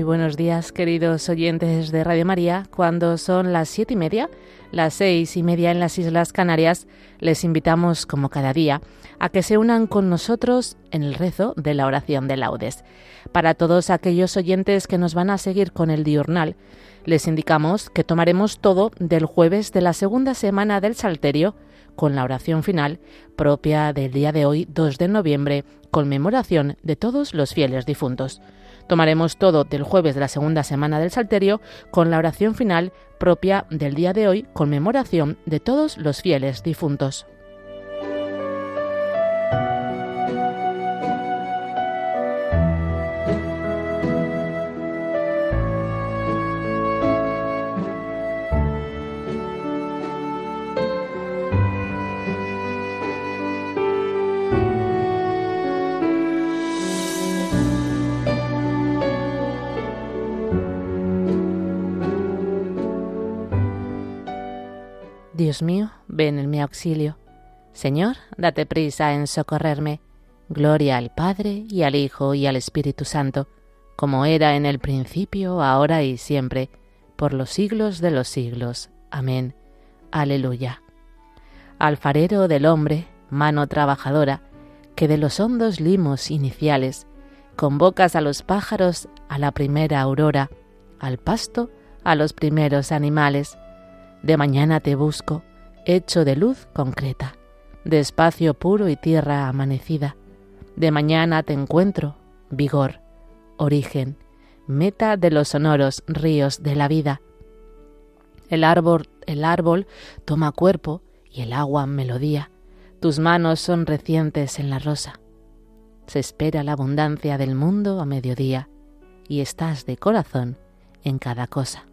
Muy buenos días, queridos oyentes de Radio María. Cuando son las siete y media, las seis y media en las Islas Canarias, les invitamos, como cada día, a que se unan con nosotros en el rezo de la oración de laudes. Para todos aquellos oyentes que nos van a seguir con el diurnal, les indicamos que tomaremos todo del jueves de la segunda semana del Salterio, con la oración final propia del día de hoy, 2 de noviembre, conmemoración de todos los fieles difuntos. Tomaremos todo del jueves de la segunda semana del Salterio con la oración final propia del día de hoy, conmemoración de todos los fieles difuntos. Mío, ven en mi auxilio. Señor, date prisa en socorrerme. Gloria al Padre y al Hijo y al Espíritu Santo, como era en el principio, ahora y siempre, por los siglos de los siglos. Amén. Aleluya. Alfarero del hombre, mano trabajadora, que de los hondos limos iniciales convocas a los pájaros a la primera aurora, al pasto a los primeros animales, de mañana te busco, hecho de luz concreta, de espacio puro y tierra amanecida. De mañana te encuentro, vigor, origen, meta de los sonoros ríos de la vida. El árbol, el árbol toma cuerpo y el agua melodía. Tus manos son recientes en la rosa. Se espera la abundancia del mundo a mediodía y estás de corazón en cada cosa.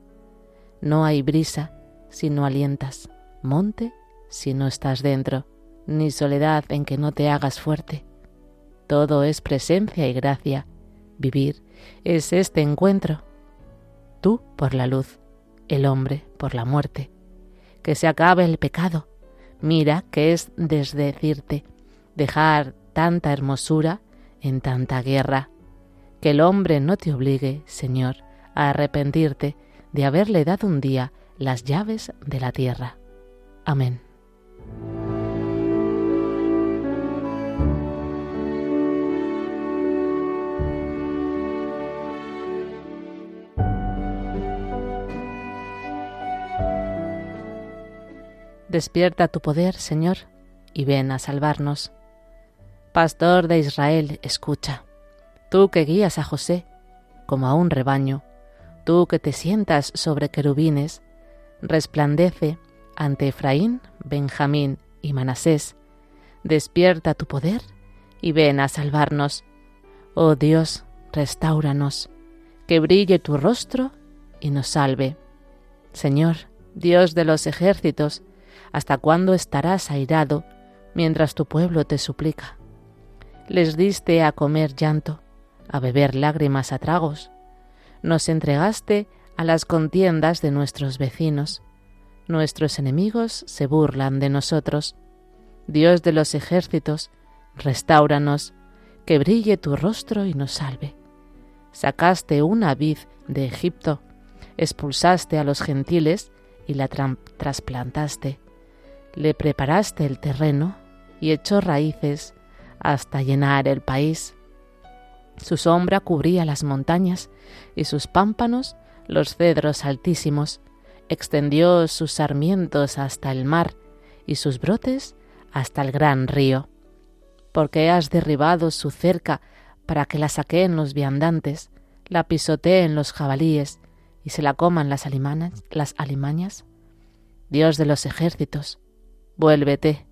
No hay brisa si no alientas, monte si no estás dentro, ni soledad en que no te hagas fuerte. Todo es presencia y gracia. Vivir es este encuentro. Tú por la luz, el hombre por la muerte. Que se acabe el pecado. Mira que es desdecirte, dejar tanta hermosura en tanta guerra. Que el hombre no te obligue, Señor, a arrepentirte de haberle dado un día las llaves de la tierra. Amén. Despierta tu poder, Señor, y ven a salvarnos. Pastor de Israel, escucha. Tú que guías a José como a un rebaño, tú que te sientas sobre querubines, resplandece ante Efraín, Benjamín y Manasés. Despierta tu poder y ven a salvarnos. Oh Dios, restauranos, que brille tu rostro y nos salve. Señor, Dios de los ejércitos, ¿hasta cuándo estarás airado mientras tu pueblo te suplica? Les diste a comer llanto, a beber lágrimas a tragos. Nos entregaste a las contiendas de nuestros vecinos. Nuestros enemigos se burlan de nosotros. Dios de los ejércitos, restauranos, que brille tu rostro y nos salve. Sacaste una vid de Egipto, expulsaste a los gentiles y la trasplantaste. Le preparaste el terreno y echó raíces hasta llenar el país. Su sombra cubría las montañas y sus pámpanos los cedros altísimos, extendió sus sarmientos hasta el mar y sus brotes hasta el gran río. Porque has derribado su cerca para que la saqueen los viandantes, la pisoteen los jabalíes y se la coman las, alimanas, las alimañas? Dios de los ejércitos, vuélvete,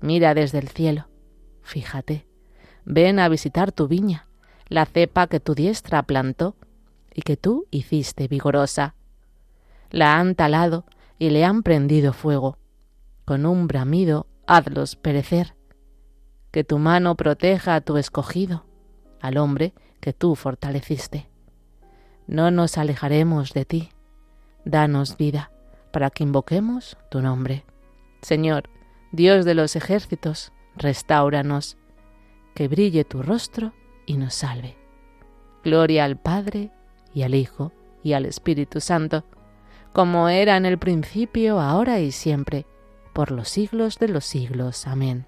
mira desde el cielo, fíjate, ven a visitar tu viña, la cepa que tu diestra plantó, y que tú hiciste vigorosa. La han talado y le han prendido fuego. Con un bramido hazlos perecer. Que tu mano proteja a tu escogido, al hombre que tú fortaleciste. No nos alejaremos de ti. Danos vida para que invoquemos tu nombre. Señor, Dios de los ejércitos, restauranos, que brille tu rostro y nos salve. Gloria al Padre, y al Hijo, y al Espíritu Santo, como era en el principio, ahora y siempre, por los siglos de los siglos. Amén.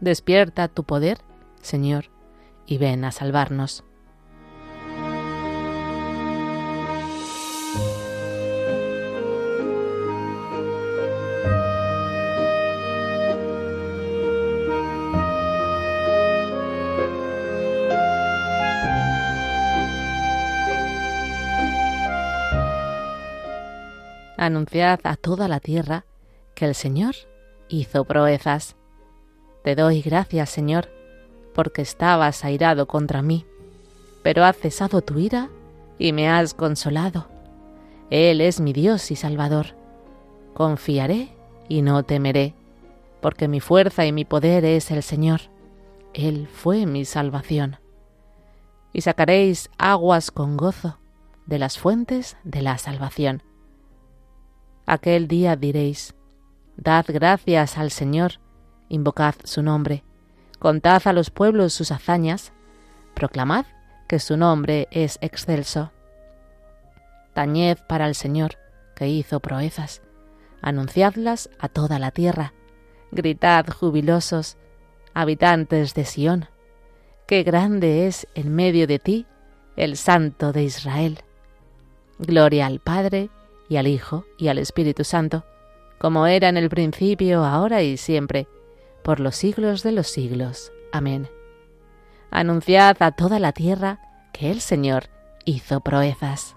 Despierta tu poder, Señor, y ven a salvarnos. Anunciad a toda la tierra que el Señor hizo proezas. Te doy gracias, Señor, porque estabas airado contra mí, pero has cesado tu ira y me has consolado. Él es mi Dios y Salvador. Confiaré y no temeré, porque mi fuerza y mi poder es el Señor. Él fue mi salvación. Y sacaréis aguas con gozo de las fuentes de la salvación. Aquel día diréis, Dad gracias al Señor, invocad su nombre, contad a los pueblos sus hazañas, proclamad que su nombre es excelso. Tañed para el Señor, que hizo proezas, anunciadlas a toda la tierra, gritad jubilosos, habitantes de Sión, qué grande es en medio de ti el Santo de Israel. Gloria al Padre, y al Hijo, y al Espíritu Santo, como era en el principio, ahora y siempre, por los siglos de los siglos. Amén. Anunciad a toda la tierra que el Señor hizo proezas.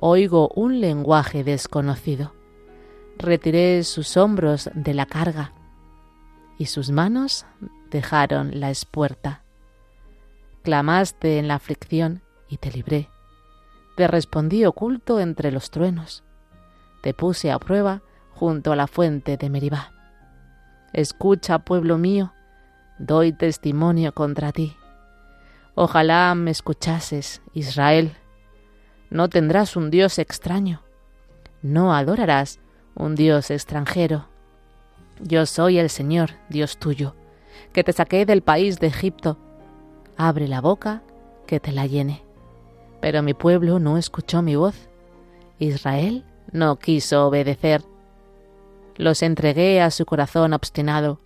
oigo un lenguaje desconocido. Retiré sus hombros de la carga y sus manos dejaron la espuerta. Clamaste en la aflicción y te libré. Te respondí oculto entre los truenos. Te puse a prueba junto a la fuente de Meribá. Escucha, pueblo mío, doy testimonio contra ti. Ojalá me escuchases, Israel, no tendrás un Dios extraño. No adorarás un Dios extranjero. Yo soy el Señor, Dios tuyo, que te saqué del país de Egipto. Abre la boca, que te la llene. Pero mi pueblo no escuchó mi voz. Israel no quiso obedecer. Los entregué a su corazón obstinado,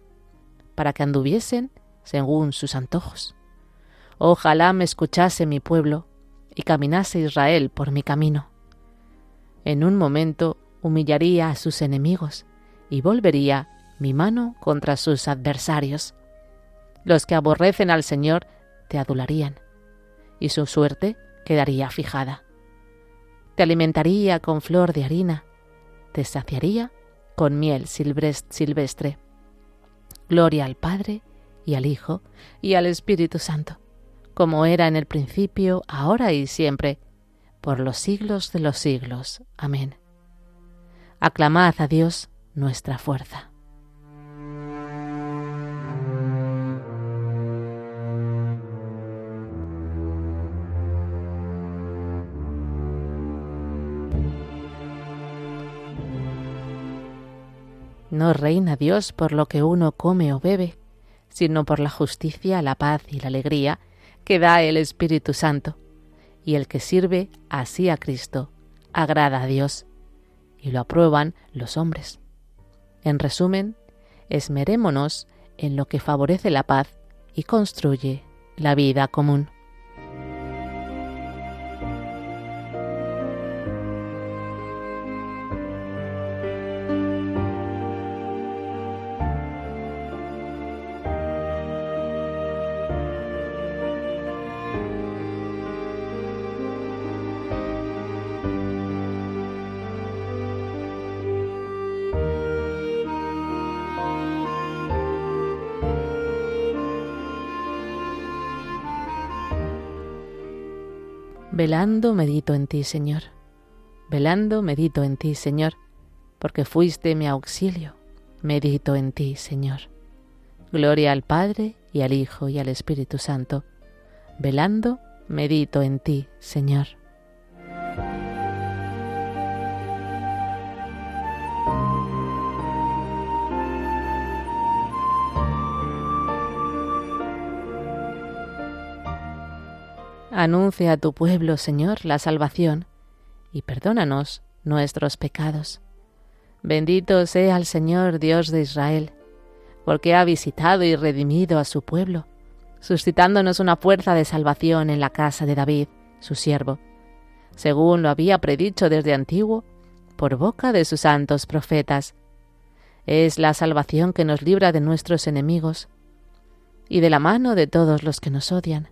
para que anduviesen según sus antojos. Ojalá me escuchase mi pueblo, y caminase Israel por mi camino. En un momento humillaría a sus enemigos y volvería mi mano contra sus adversarios. Los que aborrecen al Señor te adularían, y su suerte quedaría fijada. Te alimentaría con flor de harina, te saciaría con miel silvestre. Gloria al Padre, y al Hijo, y al Espíritu Santo como era en el principio, ahora y siempre, por los siglos de los siglos. Amén. Aclamad a Dios nuestra fuerza. No reina Dios por lo que uno come o bebe, sino por la justicia, la paz y la alegría que da el Espíritu Santo, y el que sirve así a Cristo agrada a Dios, y lo aprueban los hombres. En resumen, esmerémonos en lo que favorece la paz y construye la vida común. Velando medito en ti, Señor. Velando medito en ti, Señor, porque fuiste mi auxilio. Medito en ti, Señor. Gloria al Padre y al Hijo y al Espíritu Santo. Velando medito en ti, Señor. Anuncia a tu pueblo, Señor, la salvación, y perdónanos nuestros pecados. Bendito sea el Señor Dios de Israel, porque ha visitado y redimido a su pueblo, suscitándonos una fuerza de salvación en la casa de David, su siervo, según lo había predicho desde antiguo por boca de sus santos profetas. Es la salvación que nos libra de nuestros enemigos y de la mano de todos los que nos odian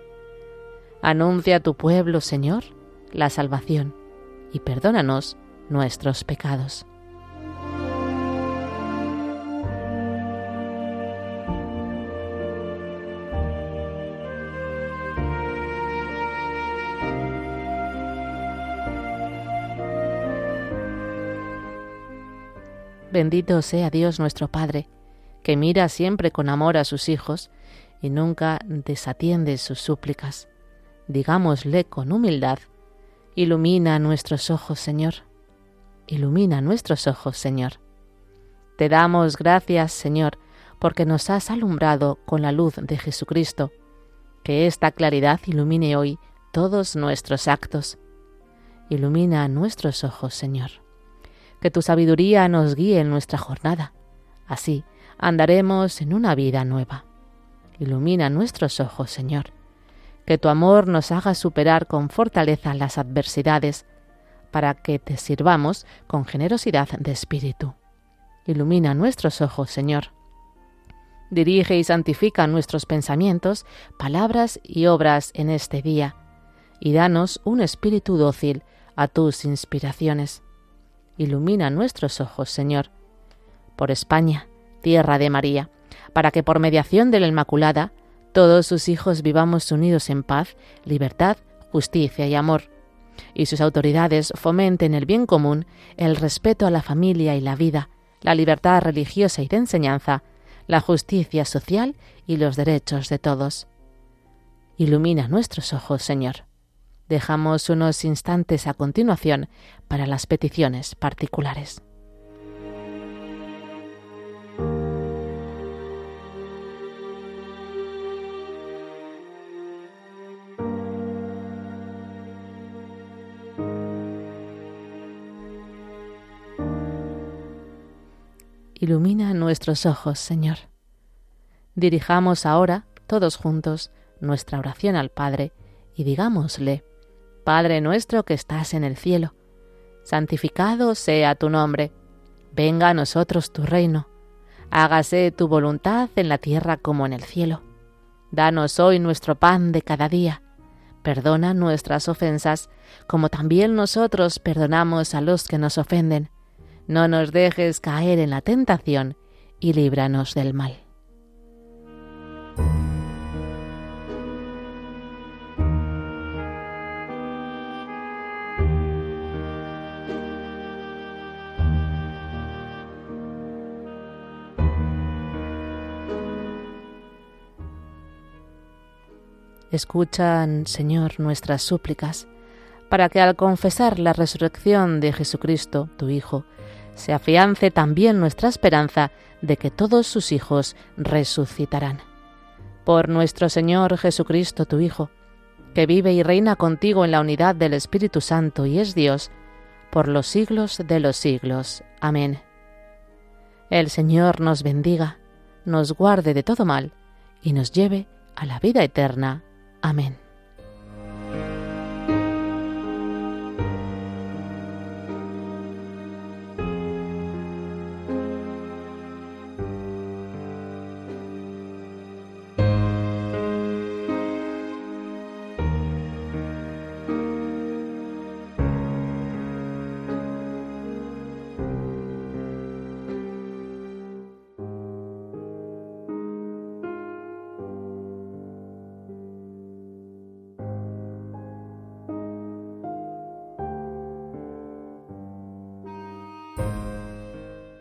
Anuncia a tu pueblo, Señor, la salvación, y perdónanos nuestros pecados. Bendito sea Dios nuestro Padre, que mira siempre con amor a sus hijos y nunca desatiende sus súplicas digámosle con humildad, ilumina nuestros ojos, Señor. Ilumina nuestros ojos, Señor. Te damos gracias, Señor, porque nos has alumbrado con la luz de Jesucristo. Que esta claridad ilumine hoy todos nuestros actos. Ilumina nuestros ojos, Señor. Que tu sabiduría nos guíe en nuestra jornada. Así andaremos en una vida nueva. Ilumina nuestros ojos, Señor que tu amor nos haga superar con fortaleza las adversidades, para que te sirvamos con generosidad de espíritu. Ilumina nuestros ojos, Señor. Dirige y santifica nuestros pensamientos, palabras y obras en este día, y danos un espíritu dócil a tus inspiraciones. Ilumina nuestros ojos, Señor, por España, tierra de María, para que por mediación de la Inmaculada todos sus hijos vivamos unidos en paz, libertad, justicia y amor, y sus autoridades fomenten el bien común, el respeto a la familia y la vida, la libertad religiosa y de enseñanza, la justicia social y los derechos de todos. Ilumina nuestros ojos, Señor. Dejamos unos instantes a continuación para las peticiones particulares. Ilumina nuestros ojos, Señor. Dirijamos ahora, todos juntos, nuestra oración al Padre y digámosle, Padre nuestro que estás en el cielo, santificado sea tu nombre, venga a nosotros tu reino, hágase tu voluntad en la tierra como en el cielo. Danos hoy nuestro pan de cada día, perdona nuestras ofensas, como también nosotros perdonamos a los que nos ofenden no nos dejes caer en la tentación y líbranos del mal. Escuchan, Señor, nuestras súplicas, para que al confesar la resurrección de Jesucristo, tu Hijo, se afiance también nuestra esperanza de que todos sus hijos resucitarán. Por nuestro Señor Jesucristo, tu Hijo, que vive y reina contigo en la unidad del Espíritu Santo y es Dios, por los siglos de los siglos. Amén. El Señor nos bendiga, nos guarde de todo mal y nos lleve a la vida eterna. Amén.